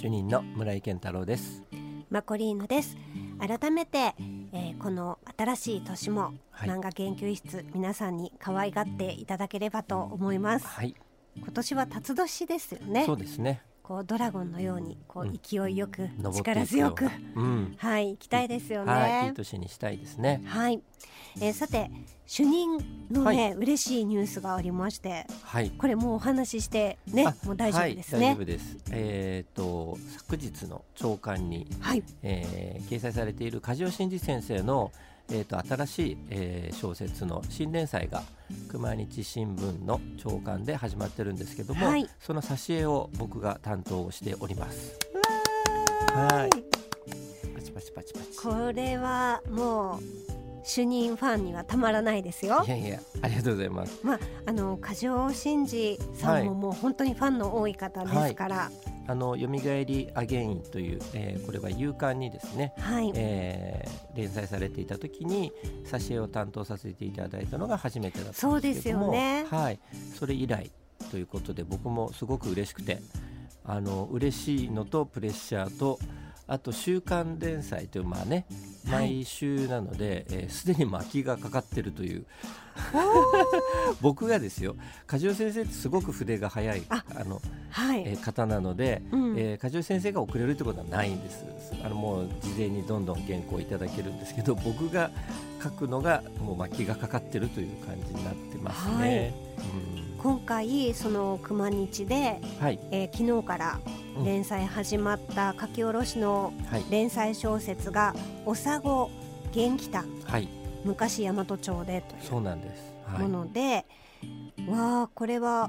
主任の村井健太郎です。マコリーヌです。改めて、えー、この新しい年も漫画研究室、皆さんに可愛がっていただければと思います、はい。今年は辰年ですよね。そうですねこうドラゴンのようにこううん勢いよく、登ってい力強くうん。はい行きたいですよね。はいいい年にしたいですね。はい、えーさて主任のね、は嬉しいニュースがありましてはい。これもうお話ししてねあもう大丈夫ですはい、大丈ね夫です。えっ、と昨日の朝刊に、はい。えー掲載されている梶尾真二先生のえー、と新しい、えー小説の新連載が熊日新聞の朝刊で始まってるんですけども、はいその挿絵を僕が担当をしております。はいパチパチパチパチ。これはもう主任ファンにはたまらないですよい。やいやありがとうございます。まああの梶尾真二さんはいももう本当にファンの多い方ですから、あの蘇りアゲインという、えーこれは夕刊にですね、はい、えー連載されていた時に挿絵を担当させていただいたのが初めてだったそうんですですけどもよね。はい、それ以来ということで僕もすごく嬉しくてあの嬉しいのとプレッシャーとあと週刊連載というまあねはい毎週なのでえーすで、に巻きがかかってるという。僕がですよ梶尾先生ってすごく筆が早いああの、はい、えー方なので、うん。えー梶尾先生が遅れるってことはないんですあのもう事前にどんどん原稿いただけるんですけど 僕が書くのがもう巻きがかかってるという感じになってますね。今回その熊日で、うんはい、えー昨日から連載始まった書き下ろしのはい、連載小説が「おさご元気譚はい、昔大和町で」とそうなんです。はい。いうも、ので、わあこれは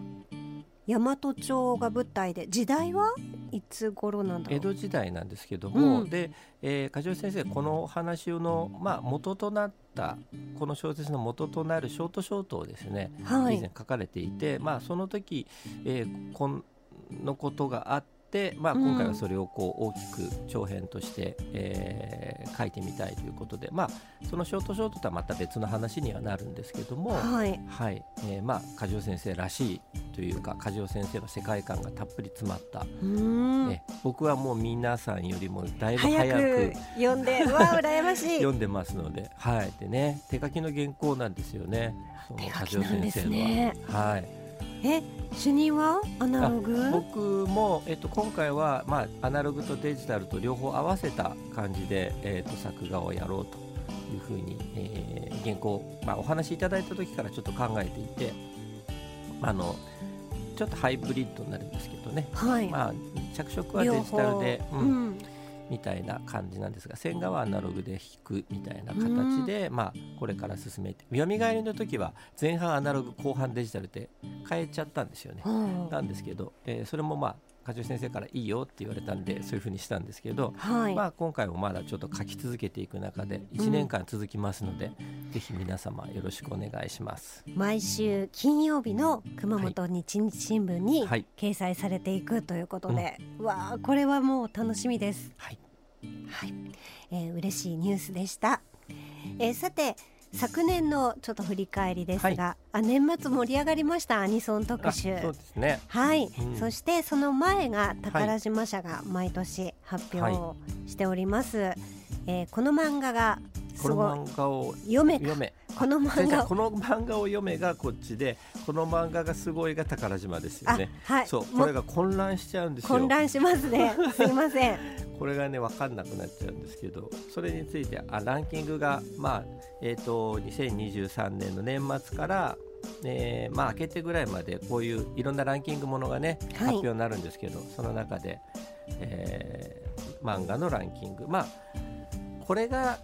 大和町が舞台で時代はいつ頃なんだろう？江戸時代なんですけども、うん。で、えー、梶尾先生このお話の、まあ、元となったこの小説の元となるショートショートをですね、はい。以前書かれていて、まあ、その時、えー、このことがあって、まあ、うん。今回はそれをこう大きく長編として、えー書いてみたいということで、まあ、そのショートショートとはまた別の話にはなるんですけども、はい。はい。えーまあ、梶尾先生らしいというか梶尾先生の世界観がたっぷり詰まった、うーん。え僕はもう皆さんよりもだいぶ早早くく読んでうわあ羨ましい。読んでますので、はい、でね手書きの原稿なんですよね。その梶尾先生は。はい。え主任はアナログ？僕も、えっと、今回は、まあ、アナログとデジタルと両方合わせた感じで、えっと、作画をやろうというふうに、えー原稿、まあ、お話しいただいた時からちょっと考えていてあのちょっとハイブリッドになるんですけどね、はい、まあ、着色はデジタルで、うんみたいな感じなんですが線画はアナログで引くみたいな形で、まあ、これから進めて蘇りの時は前半アナログ後半デジタルで変えちゃったんですよね。はなんですけど、えーそれもまあ梶尾先生からいいよって言われたんでそういうふうにしたんですけど、あはい、まあ、今回もまだちょっと書き続けていく中で1年間続きますので、ぜひ皆様よろしくお願いします。毎週金曜日の熊本日日新聞にはい。掲載されていくということで、わあこれはもう楽しみです。はい、はい、えー嬉しいニュースでした。えーさて昨年のちょっと振り返りですが、あ年末盛り上がりましたアニソン特あ集。そうですね。はい、うん。そしてその前が宝島社が毎年発表をしております、えーこの漫画がすこのごい漫画を読めか。読めこの漫画この漫画を読めがこっちでこの漫画がすごいが宝島ですよあね。はい。そうもこれが混乱しちゃうんですよ。混乱しますね。すいません。これがね分かんなくなっちゃうんですけどそれについてあランキングがまあえっ、と2023年の年末からえーまあ明けてぐらいまでこういういろんなランキングものがねはい。発表になるんですけど、その中で、えー漫画のランキング。まあこれが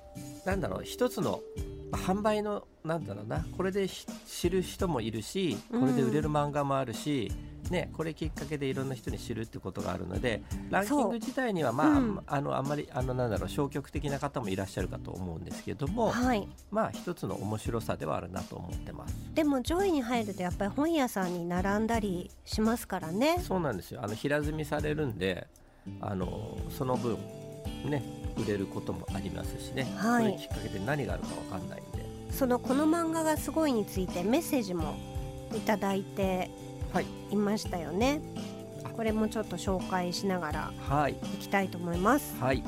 なんだろう一つのまあ販売のなんだろうなこれでひ知る人もいるしこれで売れる漫画もあるし、ね、これきっかけでいろんな人に知るってことがあるのでランキング自体にはまあ、うん。あのあんまりあのなんだろう消極的な方もいらっしゃるかと思うんですけども、はい。まあ一つの面白さではあるなと思ってます。でも上位に入るとやっぱり本屋さんに並んだりしますからね。そうなんですよ。あの平積みされるんであのその分ね売れることもありますしね、はい。これきっかけで何があるかわかんないんで。そのこの漫画がすごいについてメッセージもいただいてはい。いましたよね。あ。これもちょっと紹介しながらはい。いきたいと思います。はい。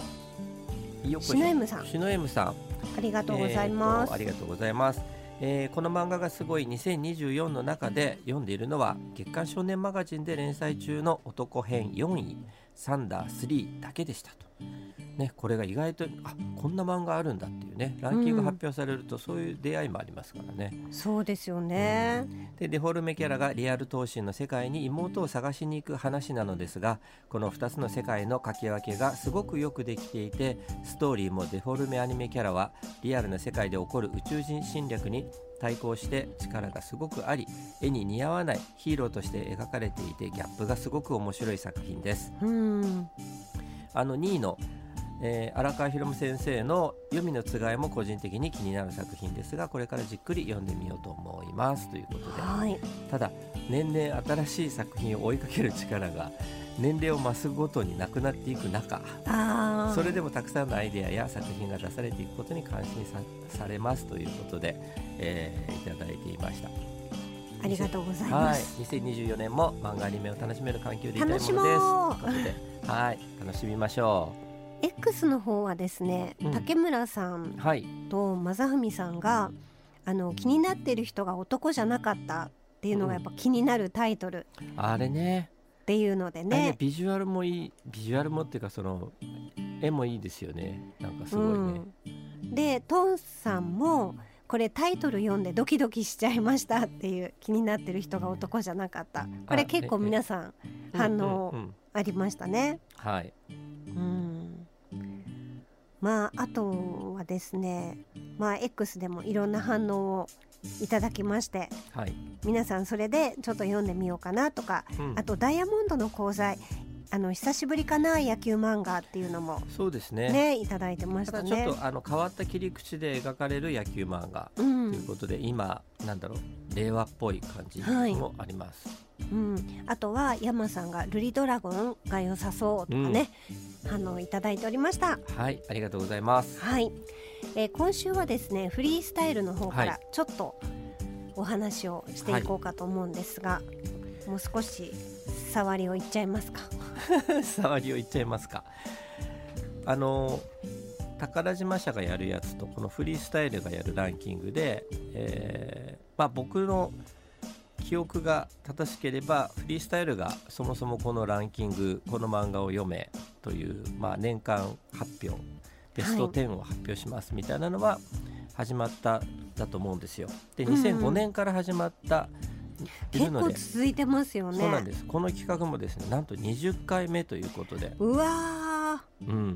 よシノエムさん。シノエムさん。ありがとうございます、ありがとうございます、えーこの漫画がすごい2024の中で読んでいるのは月刊少年マガジンで連載中の男編4位サンダー3だけでしたと。ね、これが意外とあこんな漫画あるんだっていうねランキング発表されるとそういう出会いもありますからね、そうですよね、でデフォルメキャラがリアル闘神の世界に妹を探しに行く話なのですがこの2つの世界の書き分けがすごくよくできていてストーリーもデフォルメアニメキャラはリアルな世界で起こる宇宙人侵略に対抗して力がすごくあり絵に似合わないヒーローとして描かれていてギャップがすごく面白い作品です。うん。あの2位の、えー荒川博先生の「読みのつがい」も個人的に気になる作品ですがこれからじっくり読んでみようと思います。ということで。はい。ただ年々新しい作品を追いかける力が年齢を増すごとになくなっていく中それでもたくさんのアイデアや作品が出されていくことに感心さされますということで、えーいただいていました。ありがとうございはい。ます、、2024年も漫画アニメを楽しめる環境でいたいものです。はい、楽しみましょ X の方はですね、うん。竹村さんう。はい、と正文さんがあの気になっている人が男じゃなかったっていうのがやっぱ気になるタイトル。あれね、っていうのでね。ね、ビジュアルもいい、ビジュアルもっていうかその絵もいいですよね。なんかすごいね。うん、でトンさんもこれタイトル読んでドキドキしちゃいましたっていう気になってる人が男じゃなかった。これ結構皆さん反応うんうんうん。ありましたね。はい、うん。まああとはですねまあ X でもいろんな反応をいただきましてはい、皆さんそれでちょっと読んでみようかなとかうんあとダイヤモンドの功罪あの久しぶりかな野球漫画っていうのもそうですね。ねいただいてましたたねだちょっ。とあの変わった切り口で描かれる野球漫画とうんいうことで、今なんだろう令和っぽい感じはいもあります。うん、あとは山さんがルリドラゴンが良さそうとかね、あのいただいておりました。はい、ありがとうございます。はい、えー今週はですねフリースタイルの方かはらちょっとお話をしていこうかと思うんですが、もう少し触りをいっちゃいますか？触りを言っちゃいますか。あの宝島社がやるやつとこのフリースタイルがやるランキングで、えーまあ僕の記憶が正しければフリースタイルがそもそもこのランキングこの漫画を読めという、まあ、年間発表ベスト10を発表しますみたいなのは始まっただと思うんですよ。でうんうん。2005年から始まった、い結るので。構続いてますよね。そうなんです。この企画もですねなんと20回目ということで、うわうん。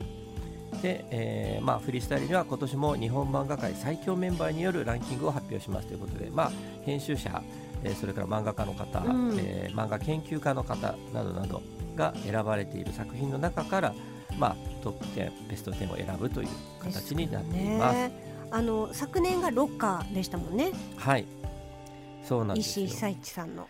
でえーまあ、フリースタイルには今年も日本漫画界最強メンバーによるランキングを発表しますということで、まあ、編集者、えーそれから漫画家の方、うん。えー漫画研究家の方などなどが選ばれている作品の中から、まあ、トップ10ベスト10を選ぶというー形になっていですす。ねあの昨年がロッカーでしたもんね。はいそうなんですよ石井久一さんの。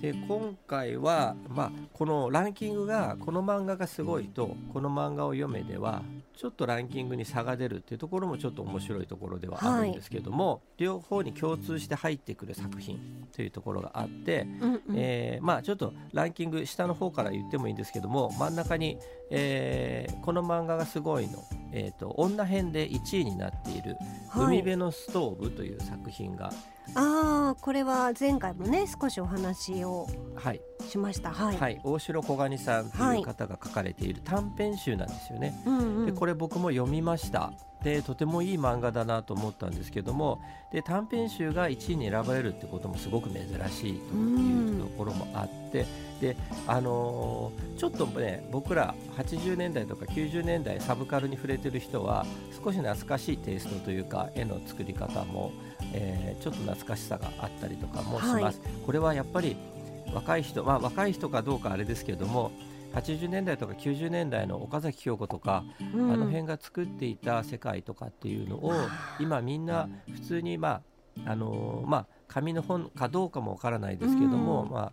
で今回は、まあ、このランキングがこの漫画がすごいとこの漫画を読めではちょっとランキングに差が出るっていうところもちょっと面白いところではあるんですけども、両方に共通して入ってくる作品というところがあって、うんうん。えーまあ、ちょっとランキング下の方から言ってもいいんですけども真ん中に、えーこの漫画がすごいの、えー、と女編で1位になっている「はい。海辺のストーブ」という作品が、ああこれは前回もね少しお話をはいしました。はい。はい、大城小金さんという方が書かれている短編集なんですよね。うんうんでこれ僕も読みましたでとてもいい漫画だなと思ったんですけどもで短編集が1位に選ばれるってこともすごく珍しいというところもあってであのーちょっとね僕ら80年代とか90年代サブカルに触れてる人は少し懐かしいテイストというか絵の作り方も、えーちょっと懐かしさがあったりとかもします。はい。これはやっぱり若い人、まあ、若い人かどうかあれですけども80年代とか90年代の岡崎京子とか、うん。あの辺が作っていた世界とかっていうのを今みんな普通にまああのーまあ紙の本かどうかもわからないですけども、うん。まあ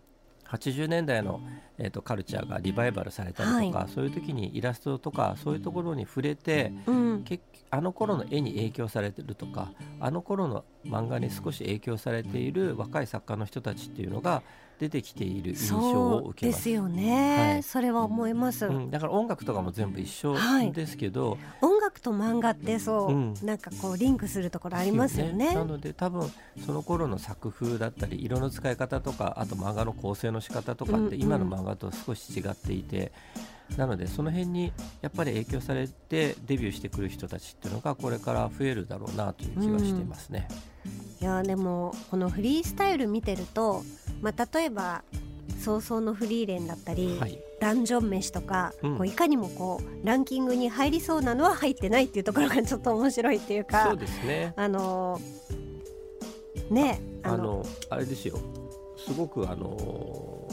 80年代のえー、とカルチャーがリバイバルされたりとか、はそういう時にイラストとかそういうところに触れて、うん。結あの頃の絵に影響されてるとかあの頃の漫画に少し影響されている若い作家の人たちっていうのが出てきている印象を受けます。ですよね、はい。それは思います、うん、だから音楽とかも全部一緒はい。ですけど、音楽と漫画ってそう、うん。なんかこうリンクするところありますよね。なので多分その頃の作風だったり色の使い方とかあと漫画の構成の仕方とかって今の漫画と少し違っていて、なのでその辺にやっぱり影響されてデビューしてくる人たちっていうのがこれから増えるだろうなという気はしていますね。いやでもこのフリースタイル見てると、まあ、例えば早々のフリーレンだったり、はい、ダンジョン飯とか、うんこういかにもこうランキングに入りそうなのは入ってないっていうところがちょっと面白いっていうかそうですね。あのーねあのあれですよ。すごくあの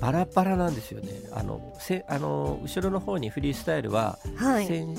バラバラなんですよね。あのせあの後ろの方にフリースタイルははい。選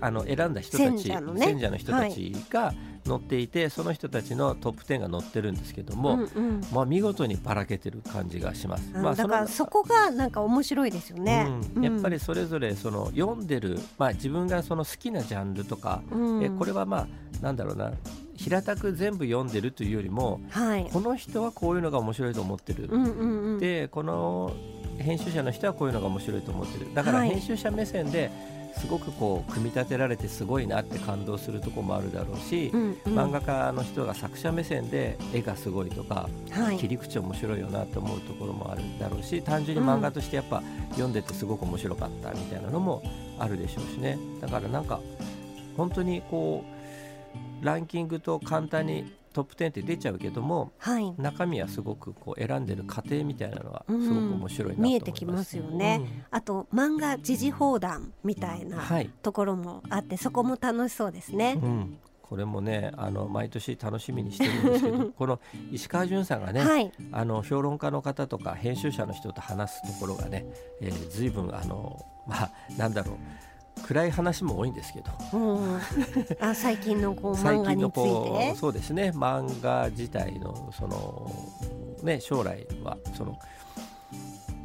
あの選んだ人たち選者のね。選者の人たちが乗っていて、その人たちのトップ10が載ってるんですけども、うんうん。まあ、見事にばらけてる感じがします。あまあ、だからそこがなんか面白いですよね。うん。やっぱりそれぞれその読んでる、まあ、自分がその好きなジャンルとか、うん、えこれはまあなんだろうな平たく全部読んでるというよりもはい、この人はこういうのが面白いと思ってる、うんうんうん、でこの編集者の人はこういうのが面白いと思ってる。だからはい。編集者目線ですごくこう組み立てられてすごいなって感動するところもあるだろうし、うんうん、漫画家の人が作者目線で絵がすごいとか、はい。切り口面白いよなと思うところもあるだろうし単純に漫画としてやっぱ読んでてすごく面白かったみたいなのもあるでしょうしね。だからなんか本当にこうランキングと簡単にトップ10って出ちゃうけどもはい、中身はすごくこう選んでる過程みたいなのはすうん。ごく面白いなと思います、見えてきますよね。あと漫画時事放談みたいなところもあってそこも楽しそうですね。う。ん、これもねあの毎年楽しみにしてるんですけど この石川潤さんがね、はい、あの評論家の方とか編集者の人と話すところがね、えー、随分あのまあなんだろう暗い話も多いんですけど。うん、あ最近のこう 漫画について。こうそうですね。漫画自体のそのね将来はその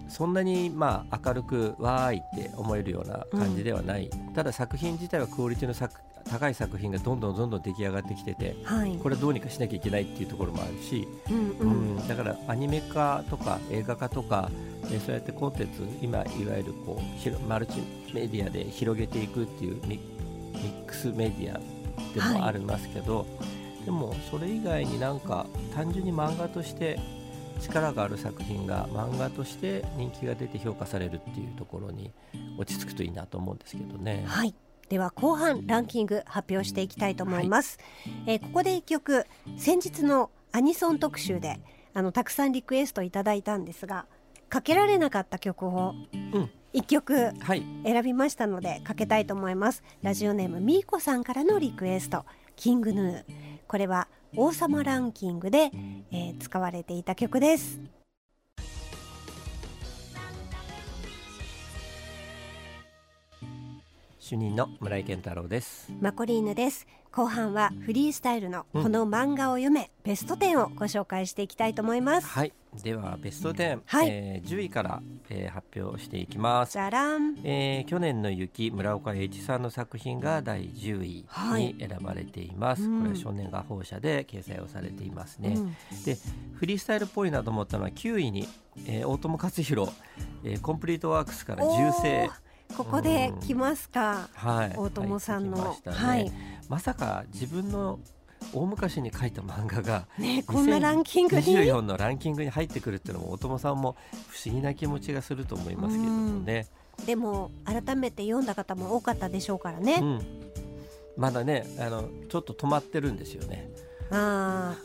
そんなにまあ明るくわーいって思えるような感じではない、ただ作品自体はクオリティの作高い作品がどんどんどんどん出来上がってきててはい、これどうにかしなきゃいけないっていうところもあるし、うんううん。ん、だからアニメ化とか映画化とか、えーそうやってコンテンツ今いわゆるこうマルチメディアで広げていくっていうミミックスメディアでもありますけど、でもそれ以外になんか単純に漫画として力がある作品が漫画として人気が出て評価されるっていうところに落ち着くといいなと思うんですけどね。はい。では後半ランキング発表していきたいと思います。えーここで一曲先日のアニソン特集であのたくさんリクエストいただいたんですがかけられなかった曲をうん一曲はい、選びましたのでかけたいと思います。ラジオネームみーこさんからのリクエストキングヌーこれは王様ランキングで、えー使われていた曲です。主任の村井健太郎です。マコリーヌです。後半はフリースタイルのこの漫画を読め、ベスト10をご紹介していきたいと思います。はい、ではベスト10、はい。えー10位から、えー発表していきます。じゃらんえー去年の雪村岡栄一さんの作品が第10位はい。に選ばれています、うん。これは少年画報社で掲載をされていますね、うん。でフリースタイルっぽいなと思ったのは9位に、えー大友克洋、えーコンプリートワークスから銃声ここで来ますか、はい。大友さんの、まね。はい。まさか自分の大昔に書いた漫画がねこんなランキングに24のランキングに入ってくるっていうのも大友さんも不思議な気持ちがすると思いますけれどもね、でも改めて読んだ方も多かったでしょうからね、うん、まだねあのちょっと止まってるんですよねあ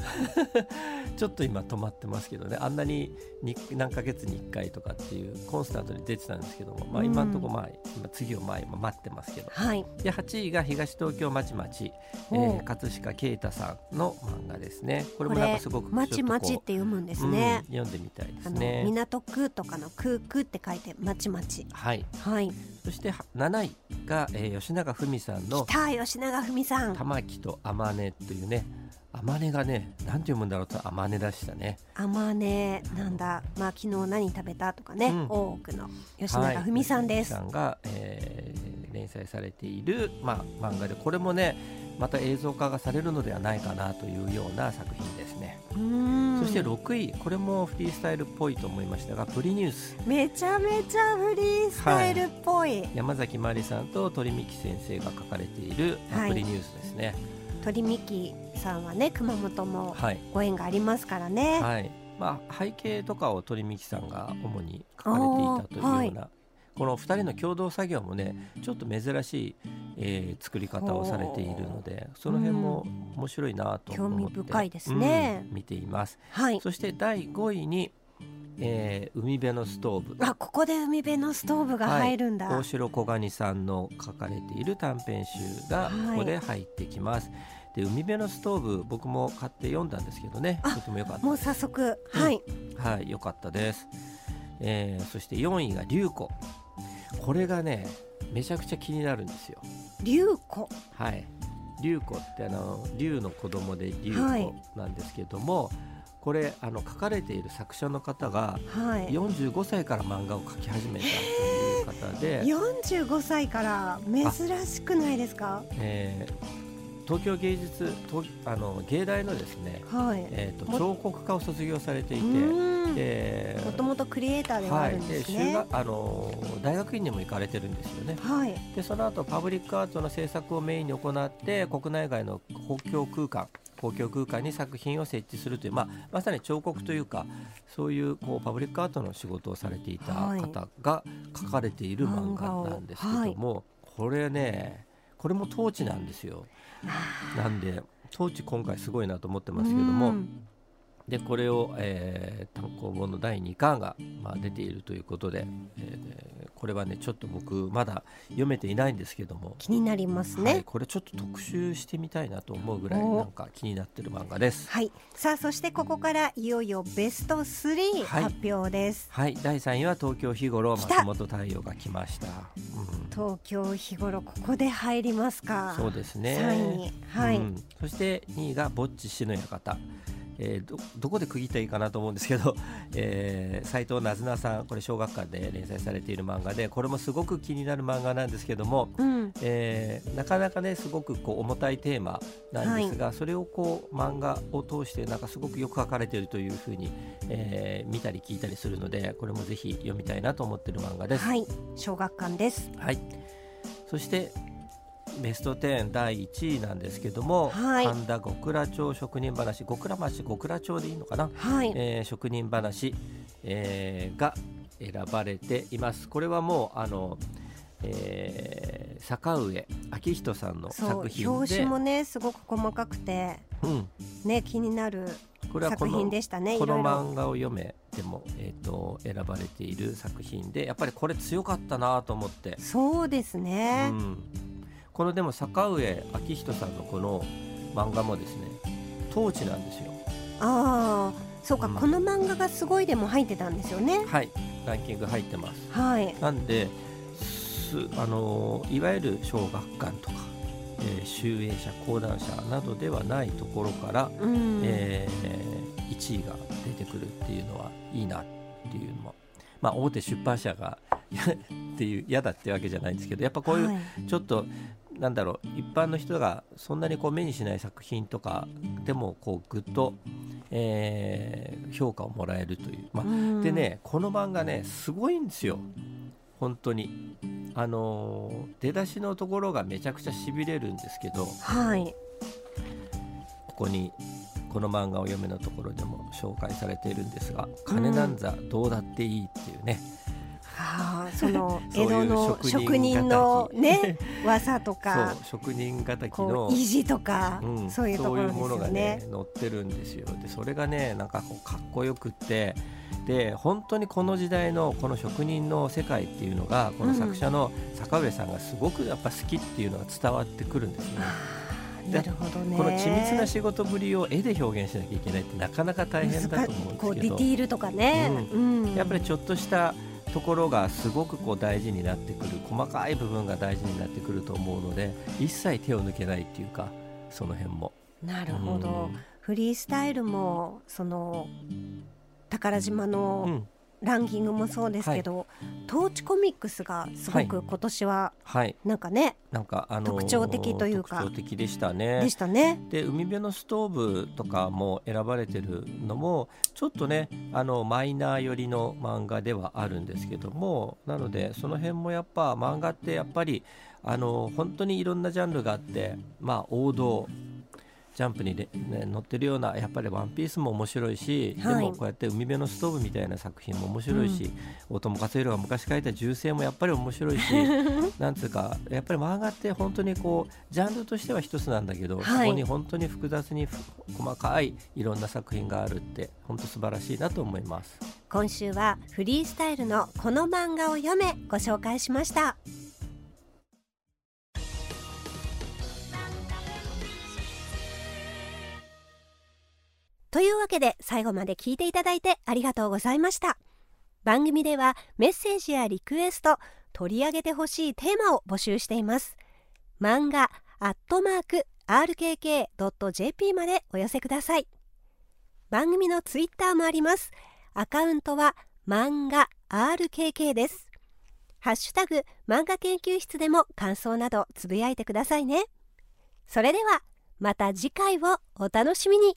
ちょっと今止まってますけどね。あんなにに何ヶ月に1回とかっていうコンスタントに出てたんですけども、まあ、今のところ、まあ、今次を前今待ってますけど。ーはい。で8位が東東京まちまち、えー、葛飾啓太さんの漫画ですね。これもなんかすごくまちまちって読むんですね。うん、読んでみたいですね。港区とかの区区って書いてまちまち。はい。はい。そしては7位が、えー吉永文さんの北吉永文さん。玉木と天音というねあまねがねなんて読むんだろうとあまね出したね。あまねなんだまあ昨日何食べたとかね、うん。大奥の吉永文さんです、はい、さんが、えー連載されている、まあ、漫画でこれもねまた映像化がされるのではないかなというような作品ですね、そして6位これもフリースタイルっぽいと思いましたがプリニュース。めちゃめちゃフリースタイルっぽい、山崎まりさんと鳥美紀先生が書かれている、まあはい。プリニュースですね。鳥美紀さんはね熊本もはい、ご縁がありますからね、はい。まあ、背景とかを鳥美紀さんが主に書かれていたというような、はいこの2人の共同作業もねちょっと珍しい、えー作り方をされているのでその辺も面白いなと思って、興味深いですね。うん見ています。はい。そして第5位に、えー海辺のストーブ。あここで海辺のストーブが入るんだ、大城小蟹さんの書かれている短編集がはい。ここで入ってきます、で海辺のストーブ僕も買って読んだんですけどね。あとても良かったもう早速、はい。はい、良かったです。えーそして4位が龍子。これがね、めちゃくちゃ気になるんですよ。龍子はい。龍子ってあの龍の子供で龍はい。子なんですけども、これあの書かれている作者の方がはい。45歳から漫画を描き始めたという方で、45歳から珍しくないですか？えー東京芸術東あの芸大のですね、はい。えー、とも彫刻科を卒業されていて、もともとクリエイターではあはい、るんですね。学あの大学院にも行かれてるんですよね。はい、でその後パブリックアートの制作をメインに行って国内外の公共空間公共空間に作品を設置するという、まあ、まさに彫刻というかそういうこうパブリックアートの仕事をされていたはい。方が書かれている漫画なんですけども、これねこれもトーチなんですよ。なんでトーチ今回すごいなと思ってますけども、うんでこれを、えー単行本の第2巻が、まあ、出ているということで、えーでこれはねちょっと僕まだ読めていないんですけども、気になりますはい、ね。これちょっと特集してみたいなと思うぐらいおなんか気になってる漫画です。はい、さあそしてここからいよいよベスト3はい発表です。はい、第3位は東京日頃松本太陽が来ました。うん東京日頃ここで入りますか。そうですね。3位にはい、うんそして2位がぼっち死の館。えーどどこで区切ったらいいかなと思うんですけど、えー、斉藤なずなさんこれ小学館で連載されている漫画でこれもすごく気になる漫画なんですけども、うん、えーなかなかねすごくこう重たいテーマなんですが、それをこう漫画を通してなんかすごくよく書かれているというふうに、えー見たり聞いたりするのでこれもぜひ読みたいなと思っている漫画です。はい、小学館です。はい、そしてベスト10第1位なんですけども、はい。神田極楽町職人話極楽町極楽町でいいのかな、はい、えー職人話、えーが選ばれています。これはもうあの、えー坂上昭人さんの作品で。表紙もねすごく細かくてうん、ね気になるこれはこ作品のでしたね。いこの。漫画を読めでも、えー、と選ばれている作品でやっぱりこれ強かったなと思って。そうですね。うん、このでも坂上昭人さんのこの漫画もですね当地なんですよああ、そうか、うんこの漫画がすごいでも入ってたんですよね。はいランキング入ってますはい。なんですあのいわゆる小学館とか、えー集英社講談社などではないところから、うん。え1位が出てくるっていうのはいいなっていうのもまあ大手出版社が っていう嫌だってわけじゃないんですけどやっぱこういうはいちょっとなんだろう一般の人がそんなにこう目にしない作品とかでもこうぐっと、えー評価をもらえるという、までねこの漫画ねすごいんですよ。本当に。あのー出だしのところがめちゃくちゃしびれるんですけどはい。ここにこの漫画を読めのところでも紹介されているんですが「金なんざどうだっていい」っていうね、はあ、その 江戸の職職人人の敵ね技と そかう職人敵このう意地とか、うんそういうところですものがよねね。載ってるんですよでそれがねなんかこうかっこよくってで本当にこの時代のこの職人の世界っていうのがこの作者の坂上さんがすごくやっぱ好きっていうのが伝わってくるんですね。あーなるほどね。この緻密な仕事ぶりを絵で表現しなきゃいけないってなかなか大変だと思うんですけどィティールとかね。うん。やっぱりちょっとしたところがすごくこう大事になってくる細かい部分が大事になってくると思うので一切手を抜けないっていうかその辺も。なるほど、フリースタイルもその宝島の、うんランキングもそうですけど、トーチコミックスがすごく今年ははい。なんかね、なんかあのー特徴的というか。特徴的でしたね。でしたね。で海辺のストーブとかも選ばれてるのもちょっとねあのマイナー寄りの漫画ではあるんですけどもなのでその辺もやっぱ漫画ってやっぱりあの本当にいろんなジャンルがあってまあ王道ジャンプにねね載ってるようなやっぱり「ワンピースも面白いし、はい。でもこうやって海辺のストーブみたいな作品も面白いし、大友克洋が昔書いた銃声もやっぱり面白いし なんつうかやっぱり漫画って本当にこうジャンルとしては一つなんだけど、はい。そこに本当に複雑にふ細かいいろんな作品があるって本当素晴らしいなと思います。今週はフリースタイルのこの漫画を読めご紹介しましたというわけで最後まで聞いていただいてありがとうございました番組ではメッセージやリクエスト取り上げてほしいテーマを募集しています漫画アットマーク rkk.jp までお寄せください番組のツイッターもありますアカウントは漫画 RKK です。ハッシュタグ漫画研究室でも感想などつぶやいてくださいね。それではまた次回をお楽しみに。